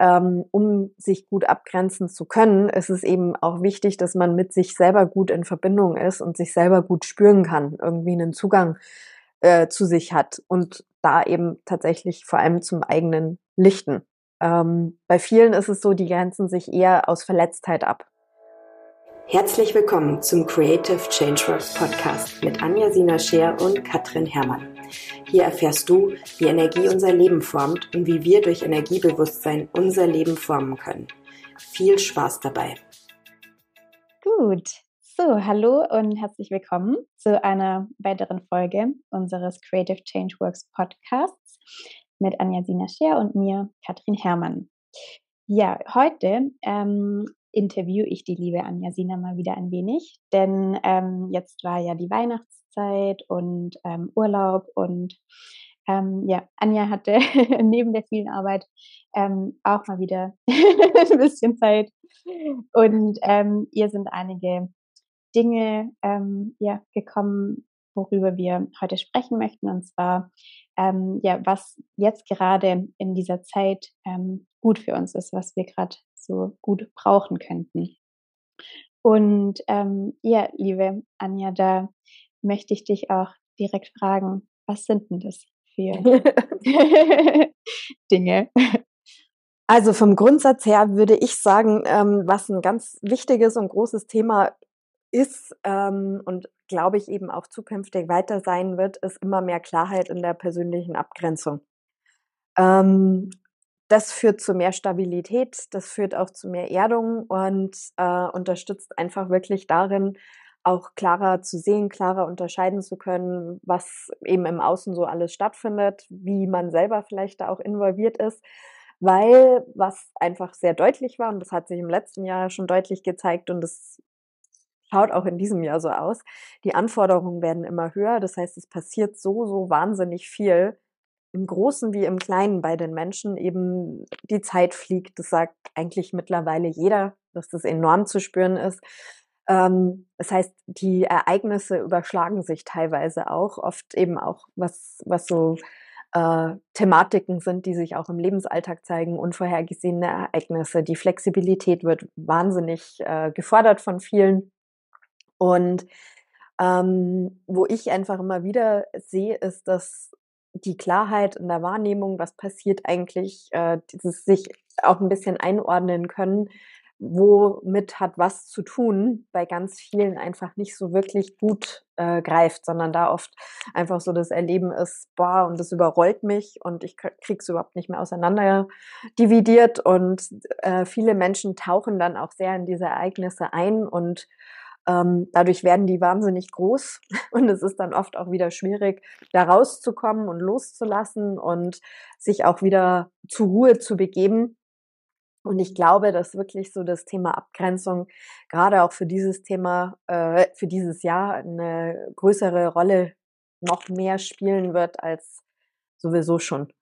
ähm, um sich gut abgrenzen zu können, ist es eben auch wichtig, dass man mit sich selber gut in Verbindung ist und sich selber gut spüren kann, irgendwie einen Zugang äh, zu sich hat und da eben tatsächlich vor allem zum eigenen Lichten. Ähm, bei vielen ist es so, die grenzen sich eher aus Verletztheit ab. Herzlich willkommen zum Creative Changework Podcast mit Anja Sina Scheer und Katrin Herrmann. Hier erfährst du, wie Energie unser Leben formt und wie wir durch Energiebewusstsein unser Leben formen können. Viel Spaß dabei. Gut. So, hallo und herzlich willkommen zu einer weiteren Folge unseres Creative Changeworks Podcasts mit Anja Sina Scheer und mir, Katrin Herrmann. Ja, heute ähm, interviewe ich die liebe Anja Sina mal wieder ein wenig, denn ähm, jetzt war ja die Weihnachtszeit und ähm, Urlaub und ähm, ja, Anja hatte neben der vielen Arbeit ähm, auch mal wieder ein bisschen Zeit. Und ähm, ihr sind einige Dinge ähm, ja, gekommen, worüber wir heute sprechen möchten, und zwar ja, was jetzt gerade in dieser Zeit gut für uns ist, was wir gerade so gut brauchen könnten. Und ähm, ja, liebe Anja, da möchte ich dich auch direkt fragen, was sind denn das für Dinge? Also vom Grundsatz her würde ich sagen, ähm, was ein ganz wichtiges und großes Thema ist ähm, und glaube ich eben auch zukünftig weiter sein wird, ist immer mehr Klarheit in der persönlichen Abgrenzung. Ähm, das führt zu mehr Stabilität, das führt auch zu mehr Erdung und äh, unterstützt einfach wirklich darin, auch klarer zu sehen, klarer unterscheiden zu können, was eben im Außen so alles stattfindet, wie man selber vielleicht da auch involviert ist. Weil was einfach sehr deutlich war, und das hat sich im letzten Jahr schon deutlich gezeigt und das schaut auch in diesem Jahr so aus, die Anforderungen werden immer höher. Das heißt, es passiert so, so wahnsinnig viel im Großen wie im Kleinen bei den Menschen eben die Zeit fliegt. Das sagt eigentlich mittlerweile jeder, dass das enorm zu spüren ist. Ähm, das heißt, die Ereignisse überschlagen sich teilweise auch, oft eben auch, was, was so äh, Thematiken sind, die sich auch im Lebensalltag zeigen, unvorhergesehene Ereignisse. Die Flexibilität wird wahnsinnig äh, gefordert von vielen. Und ähm, wo ich einfach immer wieder sehe, ist, dass die Klarheit in der Wahrnehmung, was passiert eigentlich, äh, dieses sich auch ein bisschen einordnen können, womit hat was zu tun, bei ganz vielen einfach nicht so wirklich gut äh, greift, sondern da oft einfach so das Erleben ist, boah, und das überrollt mich und ich krieg's überhaupt nicht mehr auseinander dividiert und äh, viele Menschen tauchen dann auch sehr in diese Ereignisse ein und ähm, dadurch werden die wahnsinnig groß und es ist dann oft auch wieder schwierig, da rauszukommen und loszulassen und sich auch wieder zur Ruhe zu begeben. Und ich glaube, dass wirklich so das Thema Abgrenzung gerade auch für dieses Thema, äh, für dieses Jahr eine größere Rolle noch mehr spielen wird als sowieso schon,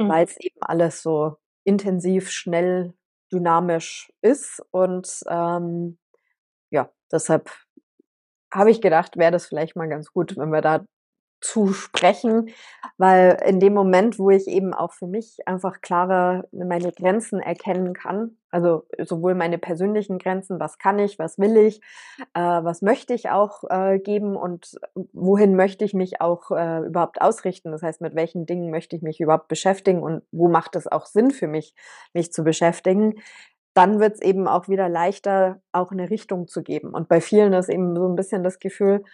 mhm. weil es eben alles so intensiv, schnell, dynamisch ist und ähm, deshalb habe ich gedacht, wäre das vielleicht mal ganz gut, wenn wir da zu sprechen, weil in dem Moment, wo ich eben auch für mich einfach klarer meine Grenzen erkennen kann, also sowohl meine persönlichen Grenzen, was kann ich, was will ich, äh, was möchte ich auch äh, geben und wohin möchte ich mich auch äh, überhaupt ausrichten. Das heißt, mit welchen Dingen möchte ich mich überhaupt beschäftigen und wo macht es auch Sinn für mich, mich zu beschäftigen dann wird es eben auch wieder leichter, auch eine Richtung zu geben. Und bei vielen ist eben so ein bisschen das Gefühl,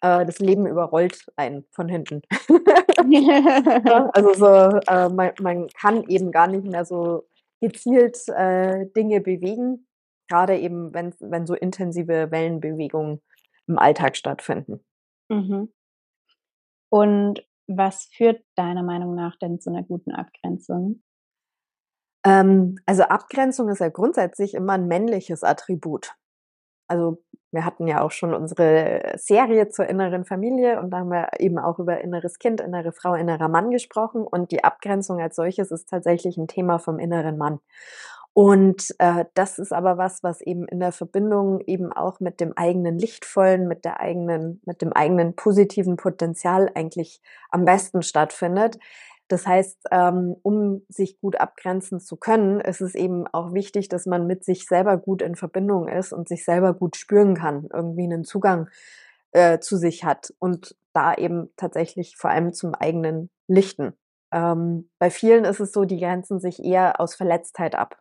äh, das Leben überrollt einen von hinten. also so, äh, man, man, kann eben gar nicht mehr so gezielt äh, Dinge bewegen, gerade eben, wenn, wenn so intensive Wellenbewegungen im Alltag stattfinden. Mhm. Und was führt deiner Meinung nach denn zu einer guten Abgrenzung? Ähm, also Abgrenzung ist ja grundsätzlich immer ein männliches Attribut. Also wir hatten ja auch schon unsere Serie zur inneren Familie und da haben wir eben auch über inneres Kind, innere Frau, innerer Mann gesprochen und die Abgrenzung als solches ist tatsächlich ein Thema vom inneren Mann. Und äh, das ist aber was, was eben in der Verbindung eben auch mit dem eigenen lichtvollen, mit der eigenen, mit dem eigenen positiven Potenzial eigentlich am besten stattfindet Das heißt, ähm, um sich gut abgrenzen zu können, ist es eben auch wichtig, dass man mit sich selber gut in Verbindung ist und sich selber gut spüren kann, irgendwie einen Zugang äh, zu sich hat und da eben tatsächlich vor allem zum eigenen Lichten. Ähm, bei vielen ist es so, die grenzen sich eher aus Verletztheit ab.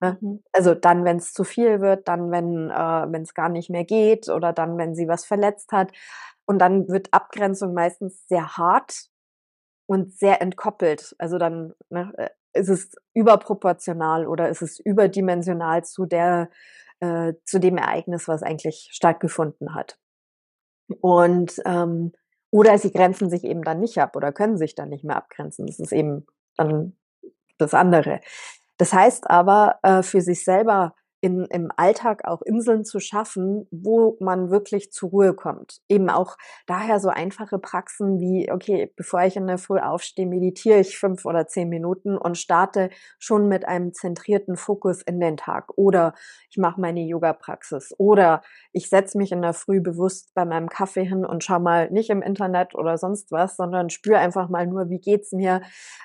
Ne? Mhm. Also dann, wenn es zu viel wird, dann, wenn äh, es gar nicht mehr geht oder dann, wenn sie was verletzt hat. Und dann wird Abgrenzung meistens sehr hart und sehr entkoppelt. Also dann ne, äh, ist es überproportional oder ist es überdimensional zu der äh, zu dem Ereignis, was eigentlich stattgefunden hat. Und ähm, oder sie grenzen sich eben dann nicht ab oder können sich dann nicht mehr abgrenzen. Das ist eben dann das andere. Das heißt aber, äh, für sich selber in, im Alltag auch Inseln zu schaffen, wo man wirklich zur Ruhe kommt. Eben auch daher so einfache Praxen wie, okay, bevor ich in der Früh aufstehe, meditiere ich fünf oder zehn Minuten und starte schon mit einem zentrierten Fokus in den Tag. Oder ich mache meine Yoga-Praxis. Oder ich setze mich in der Früh bewusst bei meinem Kaffee hin und schau mal nicht im Internet oder sonst was, sondern spüre einfach mal nur, wie geht's mir,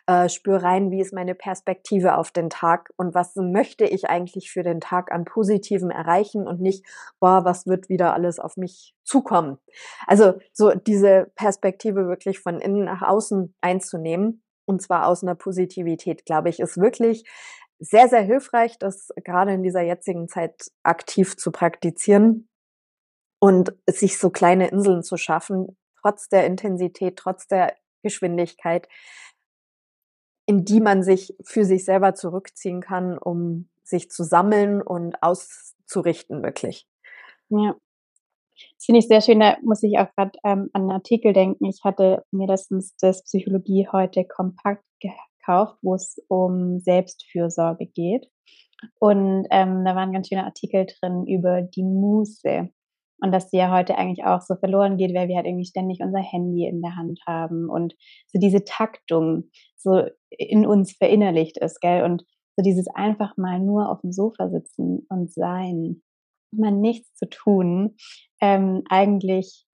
äh, spüre rein, wie ist meine Perspektive auf den Tag und was möchte ich eigentlich für den Tag an Positivem erreichen und nicht, boah, was wird wieder alles auf mich zukommen. Also so diese Perspektive wirklich von innen nach außen einzunehmen und zwar aus einer Positivität, glaube ich, ist wirklich sehr, sehr hilfreich, das gerade in dieser jetzigen Zeit aktiv zu praktizieren und sich so kleine Inseln zu schaffen, trotz der Intensität, trotz der Geschwindigkeit, in die man sich für sich selber zurückziehen kann, um sich zu sammeln und auszurichten, wirklich. Ja. Das finde ich sehr schön. Da muss ich auch gerade ähm, an einen Artikel denken. Ich hatte mir letztens das Psychologie heute kompakt gekauft, wo es um Selbstfürsorge geht. Und ähm, da waren ganz schöne Artikel drin über die Muße. Und dass die ja heute eigentlich auch so verloren geht, weil wir halt irgendwie ständig unser Handy in der Hand haben und so diese Taktung so in uns verinnerlicht ist, gell? Und so dieses einfach mal nur auf dem Sofa sitzen und sein, mal nichts zu tun, ähm, eigentlich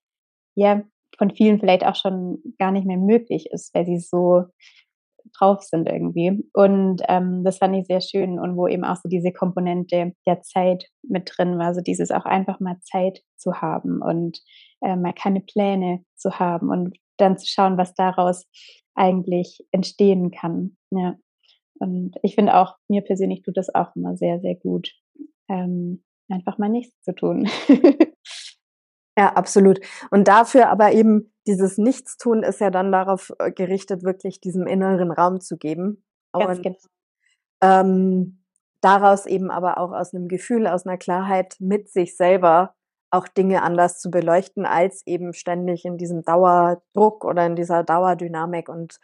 ja von vielen vielleicht auch schon gar nicht mehr möglich ist, weil sie so drauf sind irgendwie. Und ähm, das fand ich sehr schön und wo eben auch so diese Komponente der Zeit mit drin war, so dieses auch einfach mal Zeit zu haben und äh, mal keine Pläne zu haben und dann zu schauen, was daraus eigentlich entstehen kann. Ja. Und ich finde auch, mir persönlich tut das auch immer sehr, sehr gut, ähm, einfach mal nichts zu tun. ja, absolut. Und dafür aber eben dieses Nichtstun ist ja dann darauf äh, gerichtet, wirklich diesem inneren Raum zu geben. Ganz Und, genau. ähm, daraus eben aber auch aus einem Gefühl, aus einer Klarheit mit sich selber auch Dinge anders zu beleuchten, als eben ständig in diesem Dauerdruck oder in dieser Dauerdynamik und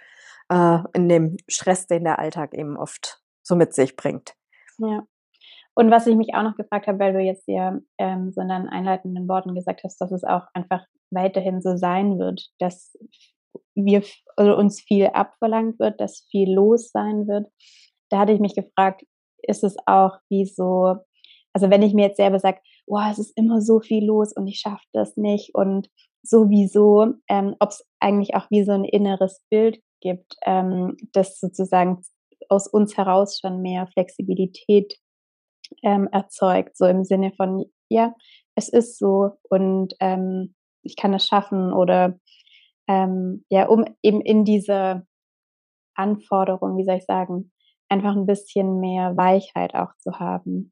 äh, in dem Stress, den der Alltag eben oft so mit sich bringt. Ja. Und was ich mich auch noch gefragt habe, weil du jetzt ja ähm, so in deinen einleitenden Worten gesagt hast, dass es auch einfach weiterhin so sein wird, dass wir also uns viel abverlangt wird, dass viel los sein wird. Da hatte ich mich gefragt, ist es auch wie so, also wenn ich mir jetzt selber sage, oh, es ist immer so viel los und ich schaffe das nicht und sowieso, ähm, ob es eigentlich auch wie so ein inneres Bild gibt, ähm, das sozusagen aus uns heraus schon mehr Flexibilität ähm, erzeugt, so im Sinne von, ja, es ist so und ähm, ich kann es schaffen oder ähm, ja, um eben in diese Anforderung, wie soll ich sagen, einfach ein bisschen mehr Weichheit auch zu haben.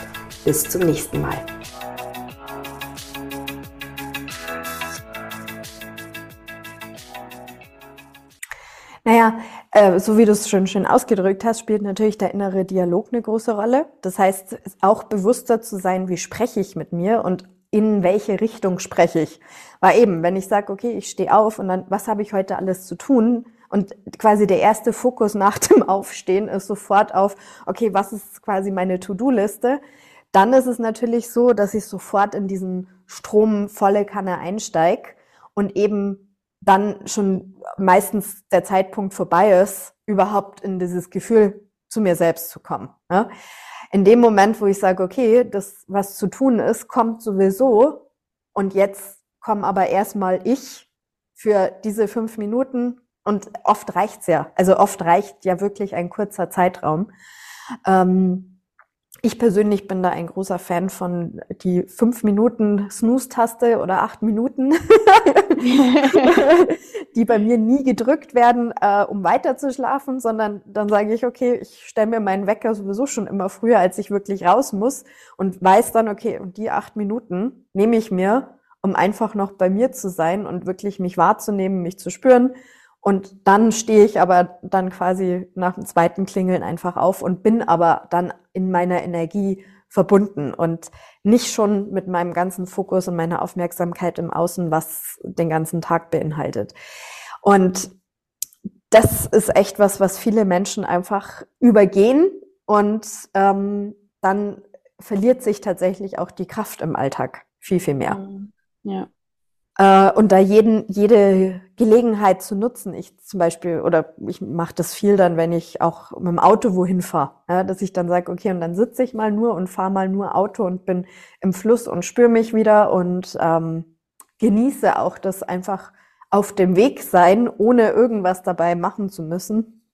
Bis zum nächsten Mal. Naja, äh, so wie du es schon schön ausgedrückt hast, spielt natürlich der innere Dialog eine große Rolle. Das heißt, auch bewusster zu sein, wie spreche ich mit mir und in welche Richtung spreche ich. Weil eben, wenn ich sage, okay, ich stehe auf und dann, was habe ich heute alles zu tun? Und quasi der erste Fokus nach dem Aufstehen ist sofort auf, okay, was ist quasi meine To-Do-Liste? Dann ist es natürlich so, dass ich sofort in diesen Strom volle Kanne einsteige und eben dann schon meistens der Zeitpunkt vorbei ist, überhaupt in dieses Gefühl zu mir selbst zu kommen. Ja? In dem Moment, wo ich sage, okay, das, was zu tun ist, kommt sowieso und jetzt komme aber erstmal ich für diese fünf Minuten und oft reicht's ja. Also oft reicht ja wirklich ein kurzer Zeitraum. Ähm, ich persönlich bin da ein großer Fan von die fünf Minuten Snooze-Taste oder acht Minuten, die bei mir nie gedrückt werden, äh, um weiter zu schlafen, sondern dann sage ich, okay, ich stelle mir meinen Wecker sowieso schon immer früher, als ich wirklich raus muss und weiß dann, okay, und die acht Minuten nehme ich mir, um einfach noch bei mir zu sein und wirklich mich wahrzunehmen, mich zu spüren. Und dann stehe ich aber dann quasi nach dem zweiten Klingeln einfach auf und bin aber dann in meiner Energie verbunden und nicht schon mit meinem ganzen Fokus und meiner Aufmerksamkeit im Außen, was den ganzen Tag beinhaltet. Und das ist echt was, was viele Menschen einfach übergehen und ähm, dann verliert sich tatsächlich auch die Kraft im Alltag viel, viel mehr. Mhm. Ja. Äh, und da jeden, jede Gelegenheit zu nutzen. Ich zum Beispiel, oder ich mache das viel dann, wenn ich auch mit dem Auto wohin fahre, ja, dass ich dann sage, okay, und dann sitze ich mal nur und fahre mal nur Auto und bin im Fluss und spüre mich wieder und ähm, genieße auch das einfach auf dem Weg sein, ohne irgendwas dabei machen zu müssen.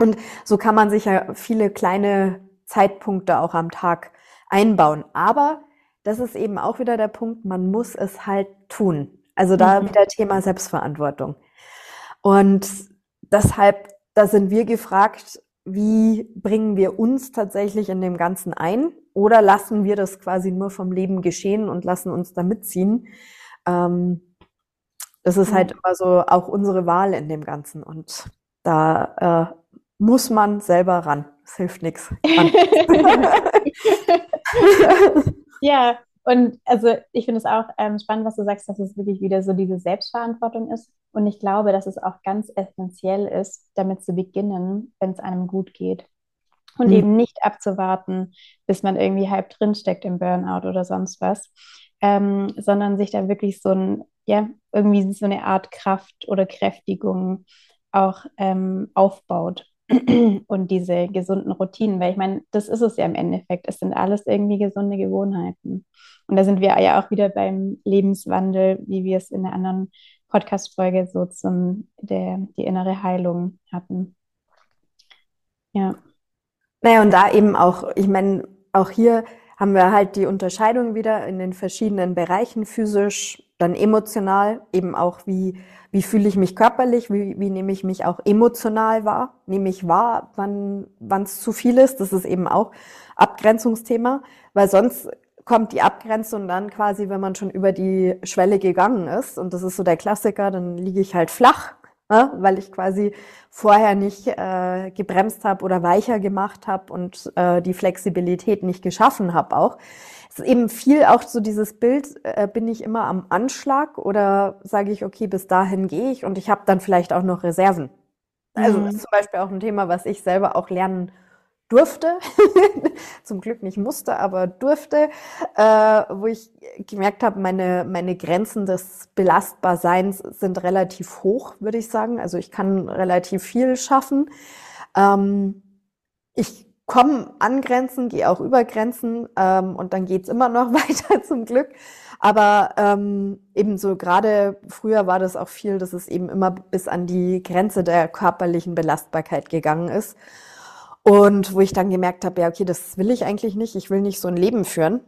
Und so kann man sich ja viele kleine Zeitpunkte auch am Tag einbauen. Aber das ist eben auch wieder der Punkt, man muss es halt tun. Also da mhm. wieder Thema Selbstverantwortung. Und deshalb, da sind wir gefragt, wie bringen wir uns tatsächlich in dem Ganzen ein? Oder lassen wir das quasi nur vom Leben geschehen und lassen uns da mitziehen? Ähm, das ist halt immer so auch unsere Wahl in dem Ganzen. Und da äh, muss man selber ran. Es hilft nichts. Ja, und also ich finde es auch ähm, spannend, was du sagst, dass es wirklich wieder so diese Selbstverantwortung ist. Und ich glaube, dass es auch ganz essentiell ist, damit zu beginnen, wenn es einem gut geht. Und mhm. eben nicht abzuwarten, bis man irgendwie halb drinsteckt im Burnout oder sonst was, ähm, sondern sich da wirklich so ein, ja, irgendwie so eine Art Kraft oder Kräftigung auch ähm, aufbaut. und diese gesunden Routinen, weil ich meine, das ist es ja im Endeffekt. Es sind alles irgendwie gesunde Gewohnheiten. Und da sind wir ja auch wieder beim Lebenswandel, wie wir es in der anderen Podcast-Folge so zum der, die innere Heilung hatten. Ja. Naja, und da eben auch, ich meine, auch hier haben wir halt die Unterscheidung wieder in den verschiedenen Bereichen, physisch, dann emotional, eben auch wie, wie fühle ich mich körperlich, wie, wie nehme ich mich auch emotional wahr, nehme ich wahr, wann es zu viel ist, das ist eben auch Abgrenzungsthema, weil sonst kommt die Abgrenzung dann quasi, wenn man schon über die Schwelle gegangen ist. Und das ist so der Klassiker, dann liege ich halt flach, ne, weil ich quasi vorher nicht äh, gebremst habe oder weicher gemacht habe und äh, die Flexibilität nicht geschaffen habe auch es ist eben viel auch so dieses Bild, äh, bin ich immer am Anschlag oder sage ich, okay, bis dahin gehe ich und ich habe dann vielleicht auch noch Reserven. Also mhm. das ist zum Beispiel auch ein Thema, was ich selber auch lernen durfte, zum Glück nicht musste, aber durfte, äh, wo ich gemerkt habe, meine, meine Grenzen des Belastbarseins sind relativ hoch, würde ich sagen. Also ich kann relativ viel schaffen. Ähm, ich komme an Grenzen, gehe auch über Grenzen ähm, und dann geht's immer noch weiter zum Glück. Aber ähm, eben so gerade früher war das auch viel, dass es eben immer bis an die Grenze der körperlichen Belastbarkeit gegangen ist. Und wo ich dann gemerkt habe, ja, okay, das will ich eigentlich nicht. Ich will nicht so ein Leben führen.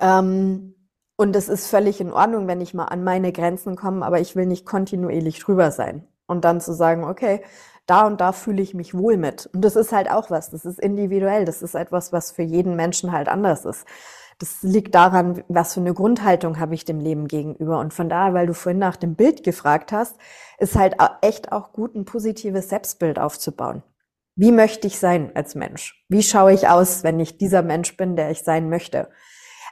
Ähm, und es ist völlig in Ordnung, wenn ich mal an meine Grenzen komme, aber ich will nicht kontinuierlich drüber sein. Und dann zu sagen, okay, da und da fühle ich mich wohl mit. Und das ist halt auch was, das ist individuell, das ist etwas, was für jeden Menschen halt anders ist. Das liegt daran, was für eine Grundhaltung habe ich dem Leben gegenüber. Und von daher, weil du vorhin nach dem Bild gefragt hast, ist halt echt auch gut, ein positives Selbstbild aufzubauen. Wie möchte ich sein als Mensch? Wie schaue ich aus, wenn ich dieser Mensch bin, der ich sein möchte?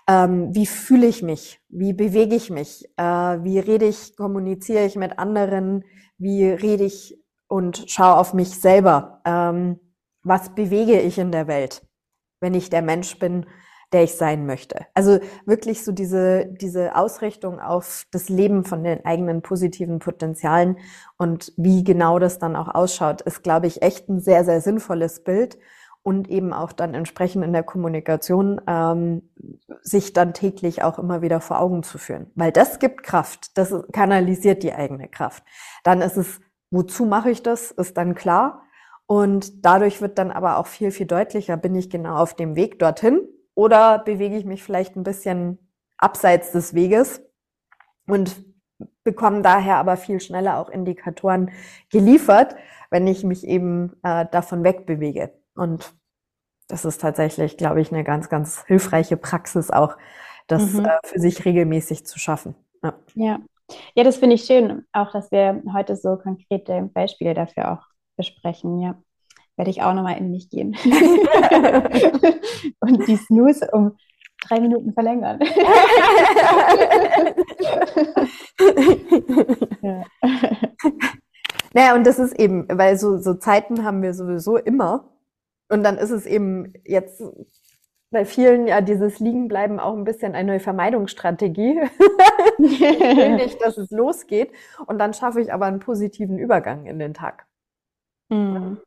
ähm, wie fühle ich mich, wie bewege ich mich, äh, wie rede ich, kommuniziere ich mit anderen, wie rede ich und schaue auf mich selber, ähm, was bewege ich in der Welt, wenn ich der Mensch bin, der ich sein möchte. Also wirklich so diese, diese Ausrichtung auf das Leben von den eigenen positiven Potenzialen und wie genau das dann auch ausschaut, ist, glaube ich, echt ein sehr, sehr sinnvolles Bild und eben auch dann entsprechend in der Kommunikation ähm, sich dann täglich auch immer wieder vor Augen zu führen. Weil das gibt Kraft, das kanalisiert die eigene Kraft. Dann ist es, wozu mache ich das, ist dann klar. Und dadurch wird dann aber auch viel, viel deutlicher, bin ich genau auf dem Weg dorthin oder bewege ich mich vielleicht ein bisschen abseits des Weges und bekomme daher aber viel schneller auch Indikatoren geliefert, wenn ich mich eben äh, davon wegbewege. Und das ist tatsächlich, glaube ich, eine ganz, ganz hilfreiche Praxis auch, das mhm. äh, für sich regelmäßig zu schaffen. Ja. ja. Ja, das finde ich schön, auch dass wir heute so konkrete Beispiele dafür auch besprechen, ja werde ich auch nochmal in mich gehen. und die Snooze um drei Minuten verlängern. ja. Naja, und das ist eben, weil so, so Zeiten haben wir sowieso immer. Und dann ist es eben jetzt bei vielen ja dieses Liegenbleiben auch ein bisschen eine Vermeidungsstrategie. ich will nicht, dass es losgeht. Und dann schaffe ich aber einen positiven Übergang in den Tag. Mhm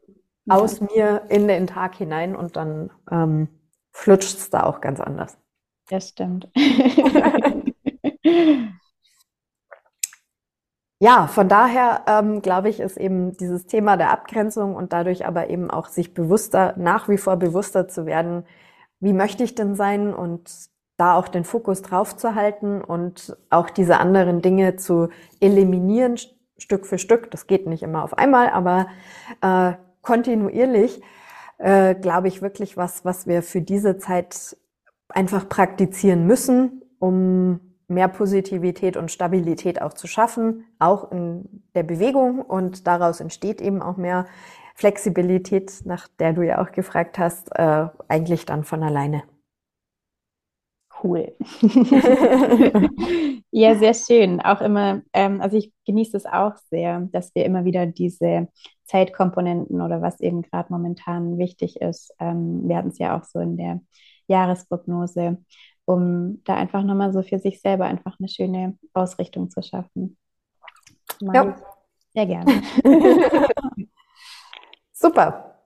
aus mir in den Tag hinein und dann ähm, flutscht es da auch ganz anders. Das stimmt. ja, von daher ähm, glaube ich, ist eben dieses Thema der Abgrenzung und dadurch aber eben auch sich bewusster, nach wie vor bewusster zu werden, wie möchte ich denn sein und da auch den Fokus drauf zu halten und auch diese anderen Dinge zu eliminieren, Stück für Stück. Das geht nicht immer auf einmal, aber äh, kontinuierlich, äh, glaube ich, wirklich was, was wir für diese Zeit einfach praktizieren müssen, um mehr Positivität und Stabilität auch zu schaffen, auch in der Bewegung. Und daraus entsteht eben auch mehr Flexibilität, nach der du ja auch gefragt hast, äh, eigentlich dann von alleine. Cool. ja, sehr schön. Auch immer, ähm, also ich genieße es auch sehr, dass wir immer wieder diese Zeitkomponenten oder was eben gerade momentan wichtig ist. Ähm, wir hatten es ja auch so in der Jahresprognose, um da einfach nochmal so für sich selber einfach eine schöne Ausrichtung zu schaffen. Ja. Sehr gerne. Super.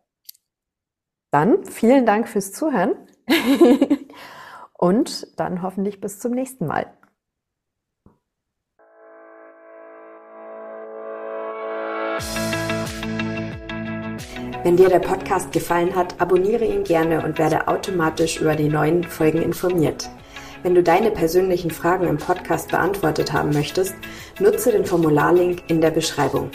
Dann vielen Dank fürs Zuhören und dann hoffentlich bis zum nächsten Mal. Wenn dir der Podcast gefallen hat, abonniere ihn gerne und werde automatisch über die neuen Folgen informiert. Wenn du deine persönlichen Fragen im Podcast beantwortet haben möchtest, nutze den Formularlink in der Beschreibung.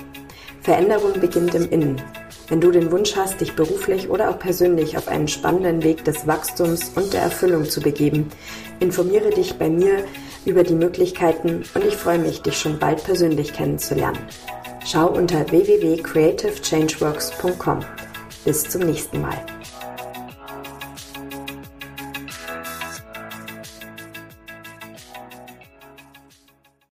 Veränderung beginnt im Innen. Wenn du den Wunsch hast, dich beruflich oder auch persönlich auf einen spannenden Weg des Wachstums und der Erfüllung zu begeben, informiere dich bei mir über die Möglichkeiten und ich freue mich, dich schon bald persönlich kennenzulernen. Schau unter www.creativechangeworks.com. Bis zum nächsten Mal.